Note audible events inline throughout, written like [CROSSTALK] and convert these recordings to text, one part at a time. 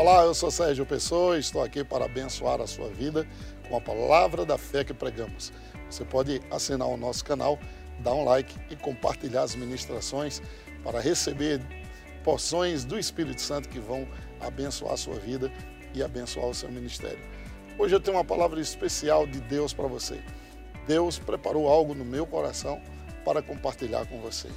Olá, eu sou Sérgio Pessoa e estou aqui para abençoar a sua vida com a palavra da fé que pregamos. Você pode assinar o nosso canal, dar um like e compartilhar as ministrações para receber porções do Espírito Santo que vão abençoar a sua vida e abençoar o seu ministério. Hoje eu tenho uma palavra especial de Deus para você. Deus preparou algo no meu coração para compartilhar com você.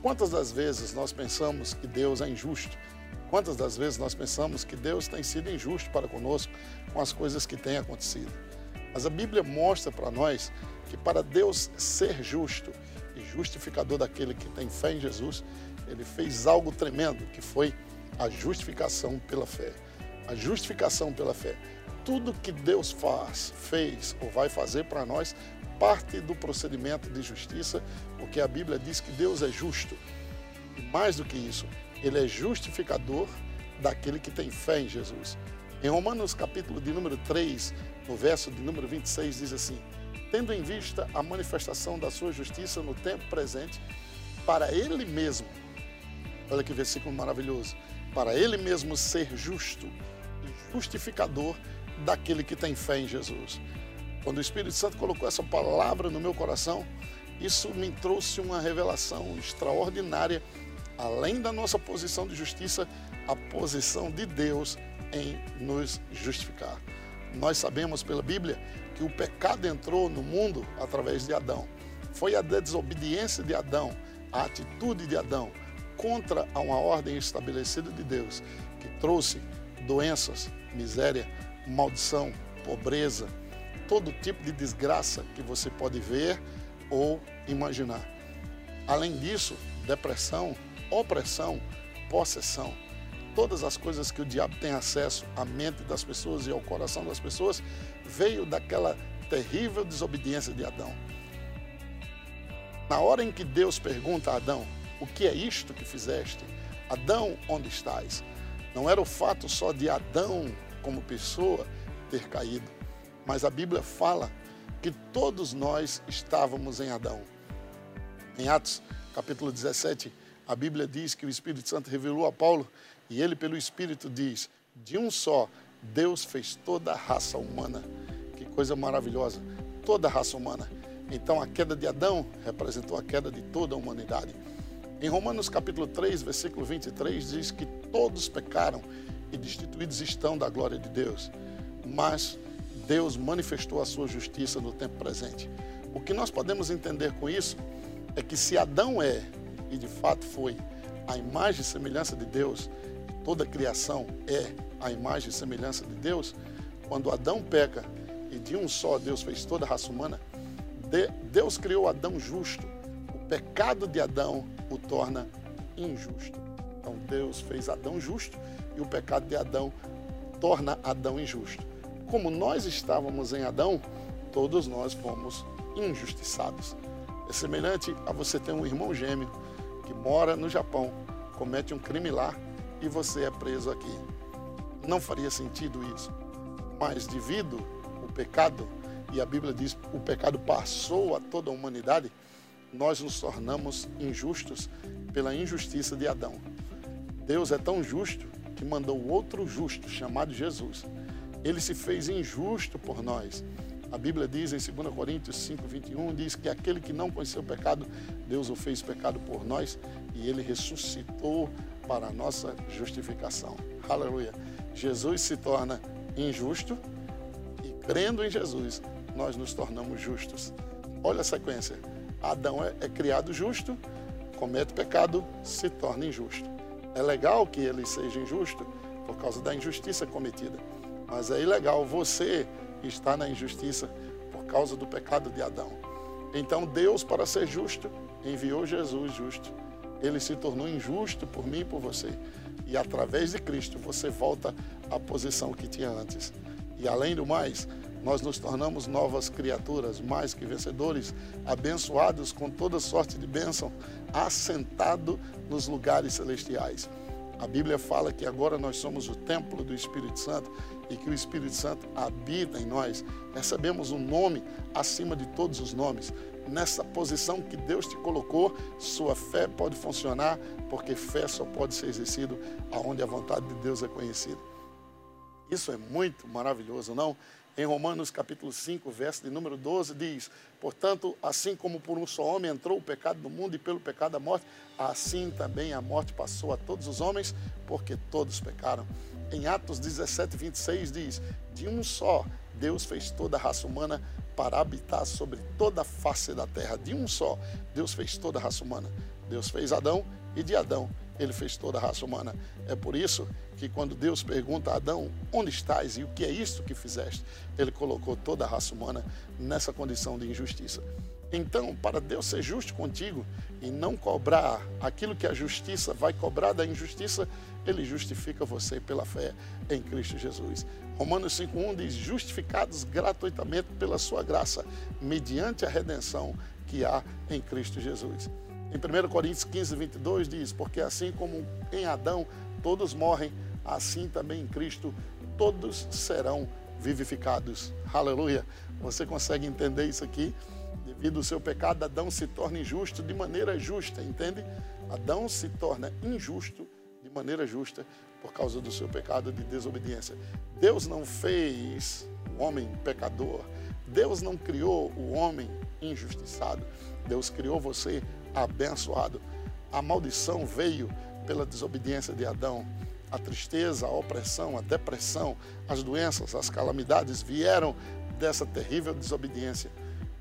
Quantas das vezes nós pensamos que Deus é injusto? Quantas das vezes nós pensamos que Deus tem sido injusto para conosco com as coisas que têm acontecido? Mas a Bíblia mostra para nós que para Deus ser justo e justificador daquele que tem fé em Jesus, ele fez algo tremendo, que foi a justificação pela fé. A justificação pela fé. Tudo que Deus faz, fez ou vai fazer para nós parte do procedimento de justiça, porque a Bíblia diz que Deus é justo. E mais do que isso, ele é justificador daquele que tem fé em Jesus. Em Romanos capítulo de número 3, no verso de número 26, diz assim: Tendo em vista a manifestação da sua justiça no tempo presente, para ele mesmo, olha que versículo maravilhoso, para ele mesmo ser justo e justificador daquele que tem fé em Jesus. Quando o Espírito Santo colocou essa palavra no meu coração, isso me trouxe uma revelação extraordinária, além da nossa posição de justiça, a posição de Deus em nos justificar. Nós sabemos pela Bíblia que o pecado entrou no mundo através de Adão. Foi a desobediência de Adão, a atitude de Adão contra uma ordem estabelecida de Deus que trouxe doenças, miséria, maldição, pobreza, todo tipo de desgraça que você pode ver ou imaginar. Além disso, depressão, opressão, possessão, todas as coisas que o diabo tem acesso à mente das pessoas e ao coração das pessoas, veio daquela terrível desobediência de Adão. Na hora em que Deus pergunta a Adão: O que é isto que fizeste? Adão, onde estás? Não era o fato só de Adão, como pessoa, ter caído, mas a Bíblia fala que todos nós estávamos em Adão. Em Atos, capítulo 17, a Bíblia diz que o Espírito Santo revelou a Paulo e ele, pelo Espírito, diz: de um só, Deus fez toda a raça humana. Que coisa maravilhosa! Toda a raça humana. Então, a queda de Adão representou a queda de toda a humanidade. Em Romanos capítulo 3, versículo 23, diz que todos pecaram e destituídos estão da glória de Deus. Mas Deus manifestou a sua justiça no tempo presente. O que nós podemos entender com isso é que se Adão é e de fato foi a imagem e semelhança de Deus, toda a criação é a imagem e semelhança de Deus, quando Adão peca e de um só Deus fez toda a raça humana, Deus criou Adão justo. O pecado de Adão o torna injusto. Então Deus fez Adão justo e o pecado de Adão torna Adão injusto. Como nós estávamos em Adão, todos nós fomos injustiçados. É semelhante a você ter um irmão gêmeo que mora no Japão, comete um crime lá e você é preso aqui. Não faria sentido isso. Mas devido ao pecado, e a Bíblia diz o pecado passou a toda a humanidade, nós nos tornamos injustos pela injustiça de Adão. Deus é tão justo que mandou outro justo chamado Jesus. Ele se fez injusto por nós a Bíblia diz em 2 Coríntios 5, 21, diz que aquele que não conheceu o pecado, Deus o fez pecado por nós e ele ressuscitou para a nossa justificação. Aleluia. Jesus se torna injusto e crendo em Jesus, nós nos tornamos justos. Olha a sequência. Adão é, é criado justo, comete pecado, se torna injusto. É legal que ele seja injusto por causa da injustiça cometida, mas é ilegal você está na injustiça por causa do pecado de Adão. Então Deus, para ser justo, enviou Jesus justo. Ele se tornou injusto por mim e por você. E através de Cristo você volta à posição que tinha antes. E além do mais, nós nos tornamos novas criaturas, mais que vencedores, abençoados com toda sorte de bênção, assentado nos lugares celestiais. A Bíblia fala que agora nós somos o templo do Espírito Santo e que o Espírito Santo habita em nós. Recebemos um nome acima de todos os nomes. Nessa posição que Deus te colocou, sua fé pode funcionar, porque fé só pode ser exercida aonde a vontade de Deus é conhecida. Isso é muito maravilhoso, não? Em Romanos capítulo 5, verso de número 12, diz: Portanto, assim como por um só homem entrou o pecado no mundo e pelo pecado a morte, assim também a morte passou a todos os homens, porque todos pecaram. Em Atos 17, 26 diz: De um só Deus fez toda a raça humana para habitar sobre toda a face da terra. De um só Deus fez toda a raça humana. Deus fez Adão e de Adão ele fez toda a raça humana. É por isso que quando Deus pergunta a Adão, onde estás e o que é isso que fizeste? Ele colocou toda a raça humana nessa condição de injustiça. Então, para Deus ser justo contigo e não cobrar aquilo que a justiça vai cobrar da injustiça, ele justifica você pela fé em Cristo Jesus. Romanos 5:1 diz: "Justificados gratuitamente pela sua graça, mediante a redenção que há em Cristo Jesus." Em 1 Coríntios 15, 22 diz: Porque assim como em Adão todos morrem, assim também em Cristo todos serão vivificados. Aleluia. Você consegue entender isso aqui? Devido ao seu pecado, Adão se torna injusto de maneira justa, entende? Adão se torna injusto de maneira justa por causa do seu pecado de desobediência. Deus não fez o homem pecador. Deus não criou o homem injustiçado. Deus criou você abençoado. A maldição veio pela desobediência de Adão. A tristeza, a opressão, a depressão, as doenças, as calamidades vieram dessa terrível desobediência.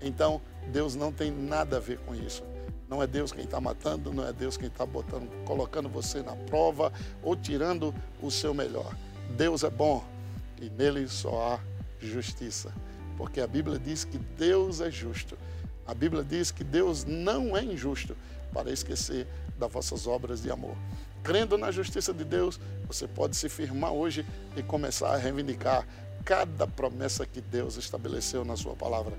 Então, Deus não tem nada a ver com isso. Não é Deus quem está matando, não é Deus quem está botando, colocando você na prova ou tirando o seu melhor. Deus é bom e nele só há justiça. Porque a Bíblia diz que Deus é justo a Bíblia diz que Deus não é injusto para esquecer das vossas obras de amor. Crendo na justiça de Deus, você pode se firmar hoje e começar a reivindicar cada promessa que Deus estabeleceu na sua palavra.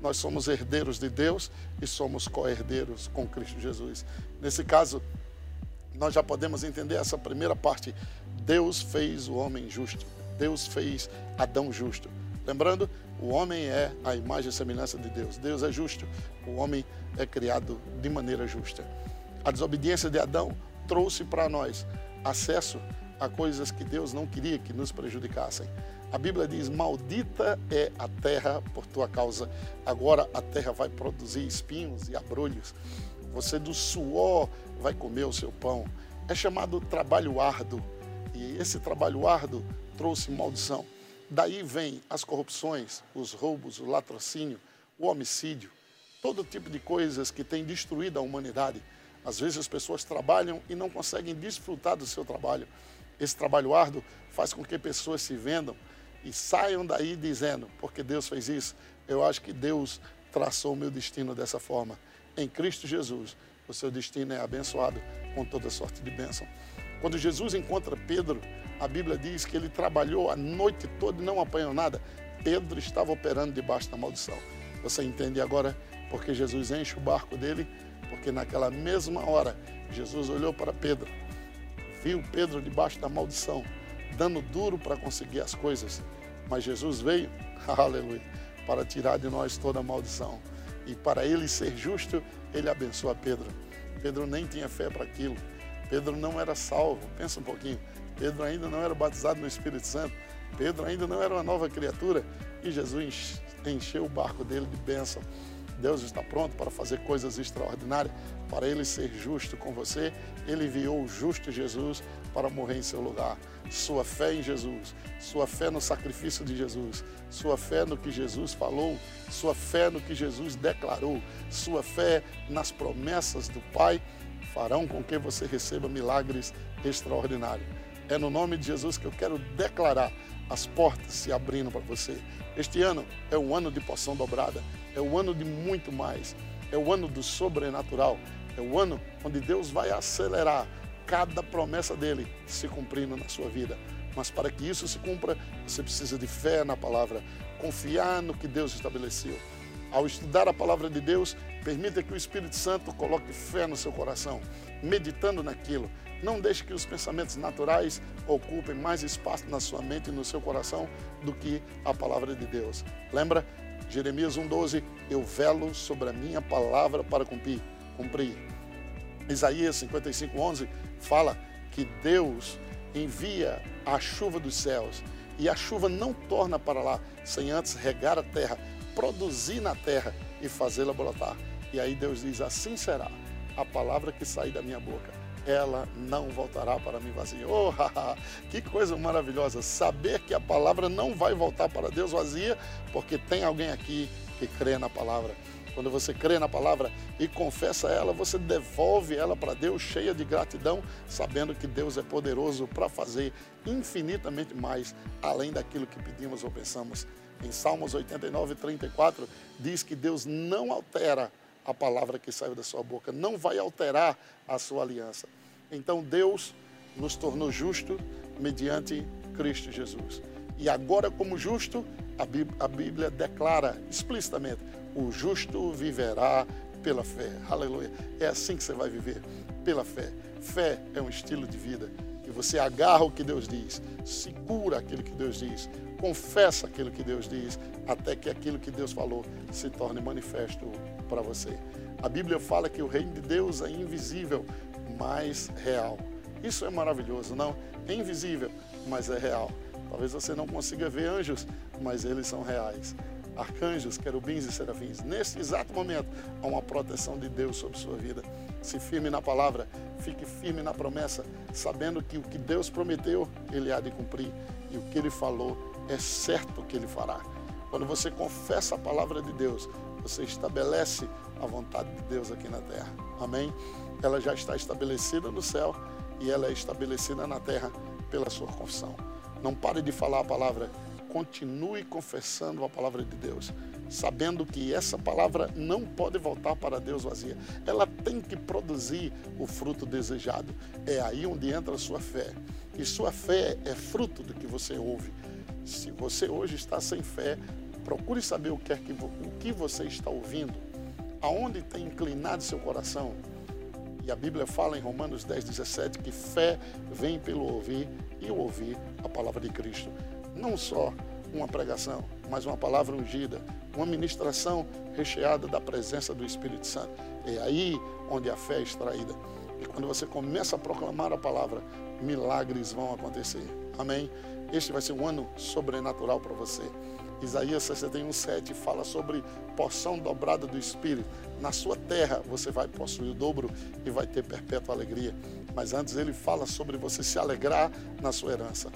Nós somos herdeiros de Deus e somos co-herdeiros com Cristo Jesus. Nesse caso, nós já podemos entender essa primeira parte. Deus fez o homem justo. Deus fez Adão justo. Lembrando, o homem é a imagem e semelhança de Deus. Deus é justo. O homem é criado de maneira justa. A desobediência de Adão trouxe para nós acesso a coisas que Deus não queria que nos prejudicassem. A Bíblia diz: Maldita é a terra por tua causa. Agora a terra vai produzir espinhos e abrolhos. Você do suor vai comer o seu pão. É chamado trabalho árduo. E esse trabalho árduo trouxe maldição. Daí vem as corrupções, os roubos, o latrocínio, o homicídio, todo tipo de coisas que tem destruído a humanidade. Às vezes as pessoas trabalham e não conseguem desfrutar do seu trabalho. Esse trabalho árduo faz com que pessoas se vendam e saiam daí dizendo, porque Deus fez isso, eu acho que Deus traçou o meu destino dessa forma. Em Cristo Jesus, o seu destino é abençoado com toda sorte de bênção. Quando Jesus encontra Pedro, a Bíblia diz que ele trabalhou a noite toda e não apanhou nada. Pedro estava operando debaixo da maldição. Você entende agora porque Jesus enche o barco dele? Porque naquela mesma hora, Jesus olhou para Pedro, viu Pedro debaixo da maldição, dando duro para conseguir as coisas. Mas Jesus veio, [LAUGHS] aleluia, para tirar de nós toda a maldição. E para ele ser justo, ele abençoa Pedro. Pedro nem tinha fé para aquilo. Pedro não era salvo. Pensa um pouquinho. Pedro ainda não era batizado no Espírito Santo. Pedro ainda não era uma nova criatura. E Jesus encheu o barco dele de bênção. Deus está pronto para fazer coisas extraordinárias, para ele ser justo com você. Ele enviou o justo Jesus para morrer em seu lugar. Sua fé em Jesus, sua fé no sacrifício de Jesus, sua fé no que Jesus falou, sua fé no que Jesus declarou, sua fé nas promessas do Pai farão com que você receba milagres extraordinários. É no nome de Jesus que eu quero declarar as portas se abrindo para você. Este ano é um ano de poção dobrada, é o um ano de muito mais, é o ano do sobrenatural, é o ano onde Deus vai acelerar cada promessa dele se cumprindo na sua vida. Mas para que isso se cumpra, você precisa de fé na palavra, confiar no que Deus estabeleceu. Ao estudar a palavra de Deus, permita que o Espírito Santo coloque fé no seu coração, meditando naquilo. Não deixe que os pensamentos naturais ocupem mais espaço na sua mente e no seu coração do que a palavra de Deus. Lembra? Jeremias 1,12: Eu velo sobre a minha palavra para cumprir. cumprir. Isaías 55,11 fala que Deus envia a chuva dos céus e a chuva não torna para lá sem antes regar a terra, produzir na terra e fazê-la brotar. E aí Deus diz: Assim será a palavra que sair da minha boca, ela não voltará para mim vazia. Oh, que coisa maravilhosa! Saber que a palavra não vai voltar para Deus vazia, porque tem alguém aqui que crê na palavra. Quando você crê na palavra e confessa ela, você devolve ela para Deus cheia de gratidão, sabendo que Deus é poderoso para fazer infinitamente mais além daquilo que pedimos ou pensamos. Em Salmos 89, 34, diz que Deus não altera a palavra que saiu da sua boca, não vai alterar a sua aliança. Então Deus nos tornou justo mediante Cristo Jesus. E agora, como justo, a Bíblia declara explicitamente: o justo viverá pela fé. Aleluia. É assim que você vai viver, pela fé. Fé é um estilo de vida. Que você agarra o que Deus diz, segura aquilo que Deus diz, confessa aquilo que Deus diz, até que aquilo que Deus falou se torne manifesto para você. A Bíblia fala que o reino de Deus é invisível, mas real. Isso é maravilhoso, não? É invisível, mas é real. Talvez você não consiga ver anjos, mas eles são reais arcanjos, querubins e serafins. Nesse exato momento, há uma proteção de Deus sobre sua vida. Se firme na palavra, fique firme na promessa, sabendo que o que Deus prometeu, Ele há de cumprir. E o que Ele falou, é certo que Ele fará. Quando você confessa a palavra de Deus, você estabelece a vontade de Deus aqui na terra. Amém? Ela já está estabelecida no céu e ela é estabelecida na terra pela sua confissão. Não pare de falar a palavra continue confessando a palavra de Deus, sabendo que essa palavra não pode voltar para Deus vazia. Ela tem que produzir o fruto desejado. É aí onde entra a sua fé. E sua fé é fruto do que você ouve. Se você hoje está sem fé, procure saber o que, é que, o que você está ouvindo, aonde tem inclinado seu coração. E a Bíblia fala em Romanos 10, 17 que fé vem pelo ouvir e ouvir a palavra de Cristo não só uma pregação, mas uma palavra ungida, uma ministração recheada da presença do Espírito Santo. É aí onde a fé é extraída. E quando você começa a proclamar a palavra, milagres vão acontecer. Amém? Este vai ser um ano sobrenatural para você. Isaías 61,7 fala sobre porção dobrada do Espírito. Na sua terra você vai possuir o dobro e vai ter perpétua alegria. Mas antes ele fala sobre você se alegrar na sua herança.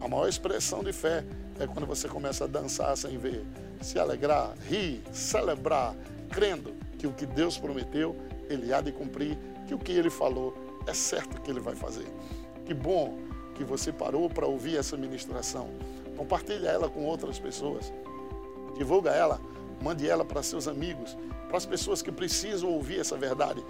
A maior expressão de fé é quando você começa a dançar sem ver, se alegrar, rir, celebrar, crendo que o que Deus prometeu, Ele há de cumprir, que o que Ele falou é certo que Ele vai fazer. Que bom que você parou para ouvir essa ministração. Compartilhe ela com outras pessoas. Divulga ela, mande ela para seus amigos, para as pessoas que precisam ouvir essa verdade.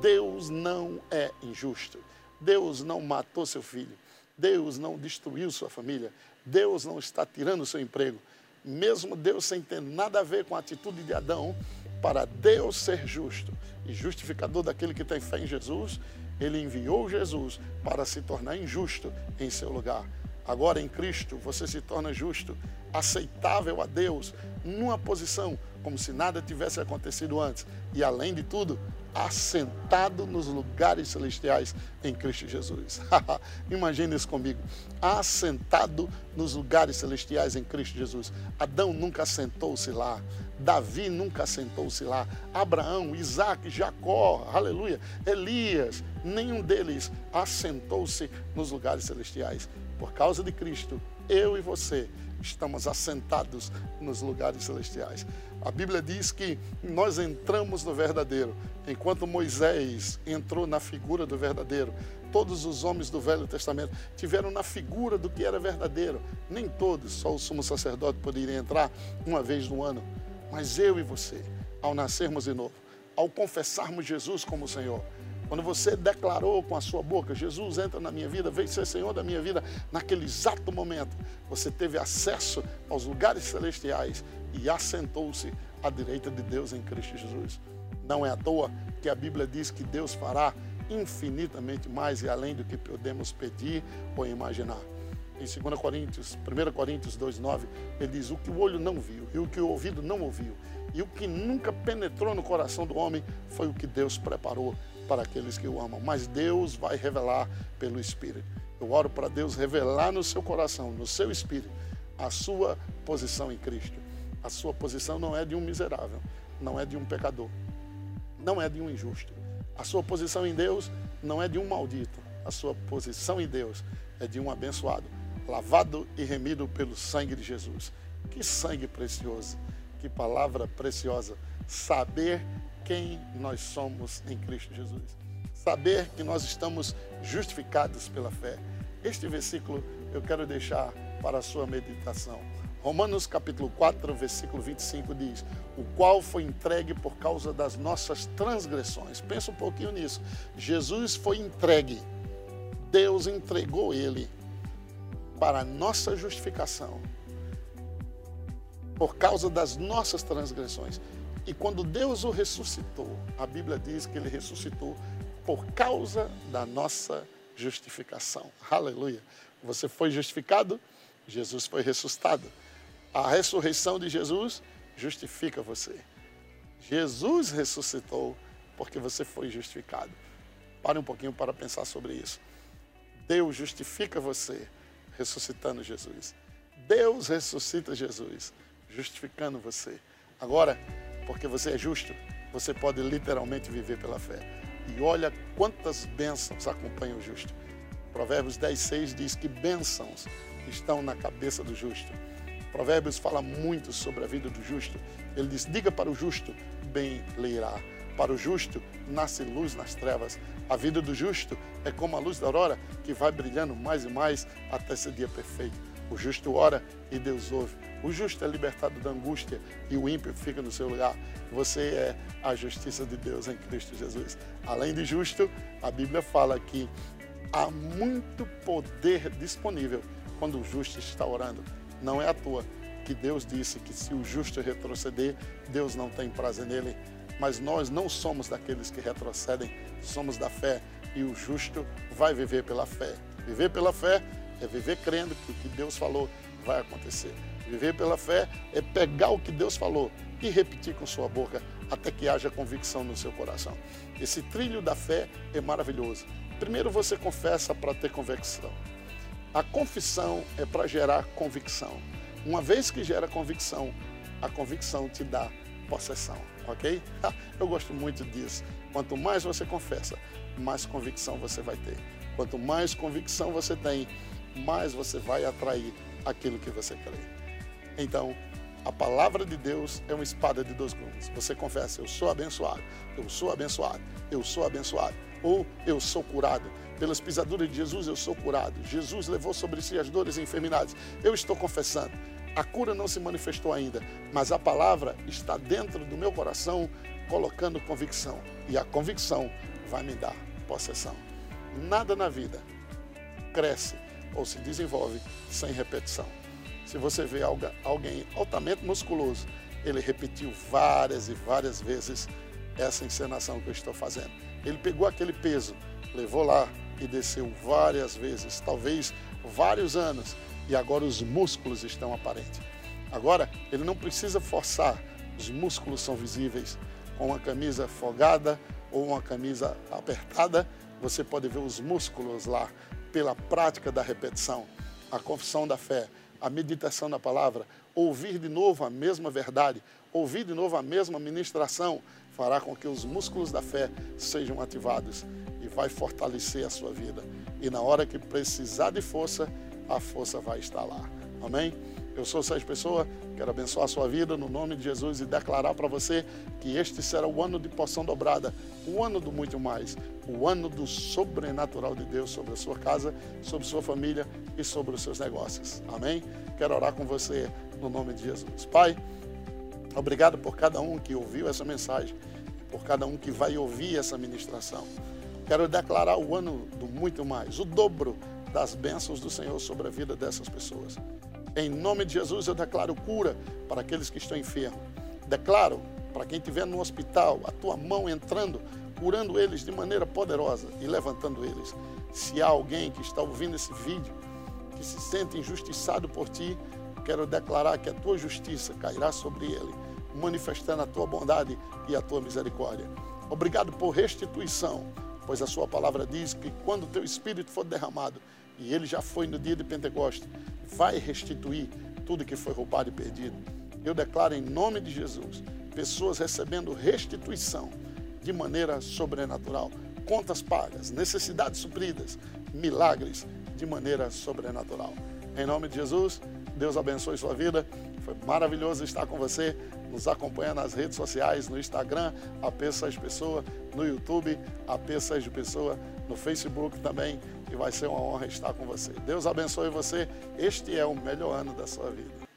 Deus não é injusto. Deus não matou seu filho. Deus não destruiu sua família. Deus não está tirando seu emprego. Mesmo Deus sem ter nada a ver com a atitude de Adão, para Deus ser justo e justificador daquele que tem fé em Jesus, ele enviou Jesus para se tornar injusto em seu lugar. Agora em Cristo você se torna justo, aceitável a Deus, numa posição como se nada tivesse acontecido antes. E além de tudo, assentado nos lugares celestiais em Cristo Jesus. [LAUGHS] Imagine isso comigo. Assentado nos lugares celestiais em Cristo Jesus. Adão nunca assentou-se lá. Davi nunca assentou-se lá. Abraão, Isaac, Jacó, aleluia, Elias, nenhum deles assentou-se nos lugares celestiais. Por causa de Cristo, eu e você estamos assentados nos lugares celestiais. A Bíblia diz que nós entramos no verdadeiro, enquanto Moisés entrou na figura do verdadeiro. Todos os homens do Velho Testamento tiveram na figura do que era verdadeiro. Nem todos, só o sumo sacerdote poderia entrar uma vez no ano. Mas eu e você, ao nascermos de novo, ao confessarmos Jesus como Senhor, quando você declarou com a sua boca, Jesus entra na minha vida, vem ser Senhor da minha vida, naquele exato momento, você teve acesso aos lugares celestiais e assentou-se à direita de Deus em Cristo Jesus. Não é à toa que a Bíblia diz que Deus fará infinitamente mais e além do que podemos pedir ou imaginar. Em 2 Coríntios, 1 Coríntios 2,9, ele diz: O que o olho não viu e o que o ouvido não ouviu, e o que nunca penetrou no coração do homem foi o que Deus preparou para aqueles que o amam. Mas Deus vai revelar pelo Espírito. Eu oro para Deus revelar no seu coração, no seu espírito, a sua posição em Cristo. A sua posição não é de um miserável, não é de um pecador, não é de um injusto. A sua posição em Deus não é de um maldito. A sua posição em Deus é de um abençoado, lavado e remido pelo sangue de Jesus. Que sangue precioso, que palavra preciosa. Saber quem nós somos em Cristo Jesus. Saber que nós estamos justificados pela fé. Este versículo eu quero deixar para a sua meditação. Romanos capítulo 4, versículo 25 diz: O qual foi entregue por causa das nossas transgressões. Pensa um pouquinho nisso. Jesus foi entregue. Deus entregou ele para a nossa justificação por causa das nossas transgressões. E quando Deus o ressuscitou, a Bíblia diz que ele ressuscitou por causa da nossa justificação. Aleluia. Você foi justificado, Jesus foi ressuscitado. A ressurreição de Jesus justifica você. Jesus ressuscitou porque você foi justificado. Pare um pouquinho para pensar sobre isso. Deus justifica você ressuscitando Jesus. Deus ressuscita Jesus, justificando você. Agora, porque você é justo, você pode literalmente viver pela fé. E olha quantas bênçãos acompanham o justo. Provérbios 10, 6 diz que bênçãos estão na cabeça do justo. Provérbios fala muito sobre a vida do justo. Ele diz: diga para o justo, bem lhe irá. Para o justo nasce luz nas trevas. A vida do justo é como a luz da aurora que vai brilhando mais e mais até esse dia perfeito. O justo ora e Deus ouve. O justo é libertado da angústia e o ímpio fica no seu lugar. Você é a justiça de Deus em Cristo Jesus. Além de justo, a Bíblia fala que há muito poder disponível quando o justo está orando. Não é à toa que Deus disse que se o justo retroceder, Deus não tem prazer nele. Mas nós não somos daqueles que retrocedem, somos da fé e o justo vai viver pela fé. Viver pela fé é viver crendo que o que Deus falou vai acontecer. Viver pela fé é pegar o que Deus falou e repetir com sua boca até que haja convicção no seu coração. Esse trilho da fé é maravilhoso. Primeiro você confessa para ter convicção. A confissão é para gerar convicção. Uma vez que gera convicção, a convicção te dá possessão, ok? [LAUGHS] Eu gosto muito disso. Quanto mais você confessa, mais convicção você vai ter. Quanto mais convicção você tem, mais você vai atrair aquilo que você crê. Então, a palavra de Deus é uma espada de dois gumes. Você confessa, eu sou abençoado, eu sou abençoado, eu sou abençoado, ou eu sou curado. Pelas pisaduras de Jesus eu sou curado. Jesus levou sobre si as dores e enfermidades. Eu estou confessando. A cura não se manifestou ainda, mas a palavra está dentro do meu coração, colocando convicção. E a convicção vai me dar possessão. Nada na vida cresce ou se desenvolve sem repetição. Se você vê alguém altamente musculoso, ele repetiu várias e várias vezes essa encenação que eu estou fazendo. Ele pegou aquele peso, levou lá e desceu várias vezes, talvez vários anos, e agora os músculos estão aparentes. Agora, ele não precisa forçar, os músculos são visíveis. Com uma camisa folgada ou uma camisa apertada, você pode ver os músculos lá pela prática da repetição, a confissão da fé, a meditação na palavra, ouvir de novo a mesma verdade, ouvir de novo a mesma ministração, fará com que os músculos da fé sejam ativados e vai fortalecer a sua vida. E na hora que precisar de força, a força vai estar lá. Amém? Eu sou Sérgio Pessoa, quero abençoar a sua vida no nome de Jesus e declarar para você que este será o ano de porção dobrada, o ano do muito mais, o ano do sobrenatural de Deus sobre a sua casa, sobre sua família e sobre os seus negócios. Amém? Quero orar com você no nome de Jesus. Pai, obrigado por cada um que ouviu essa mensagem, por cada um que vai ouvir essa ministração. Quero declarar o ano do muito mais, o dobro das bênçãos do Senhor sobre a vida dessas pessoas. Em nome de Jesus, eu declaro cura para aqueles que estão enfermos. Declaro para quem estiver no hospital, a tua mão entrando, curando eles de maneira poderosa e levantando eles. Se há alguém que está ouvindo esse vídeo, que se sente injustiçado por ti, quero declarar que a tua justiça cairá sobre ele, manifestando a tua bondade e a tua misericórdia. Obrigado por restituição, pois a sua palavra diz que quando o teu espírito for derramado, e ele já foi no dia de Pentecostes, vai restituir tudo que foi roubado e perdido. Eu declaro em nome de Jesus, pessoas recebendo restituição de maneira sobrenatural, contas pagas, necessidades supridas, milagres de maneira sobrenatural. Em nome de Jesus, Deus abençoe sua vida. Foi maravilhoso estar com você. Nos acompanha nas redes sociais, no Instagram, AP Pessoa, no YouTube, AP Pessoa, no Facebook também. E vai ser uma honra estar com você. Deus abençoe você. Este é o melhor ano da sua vida.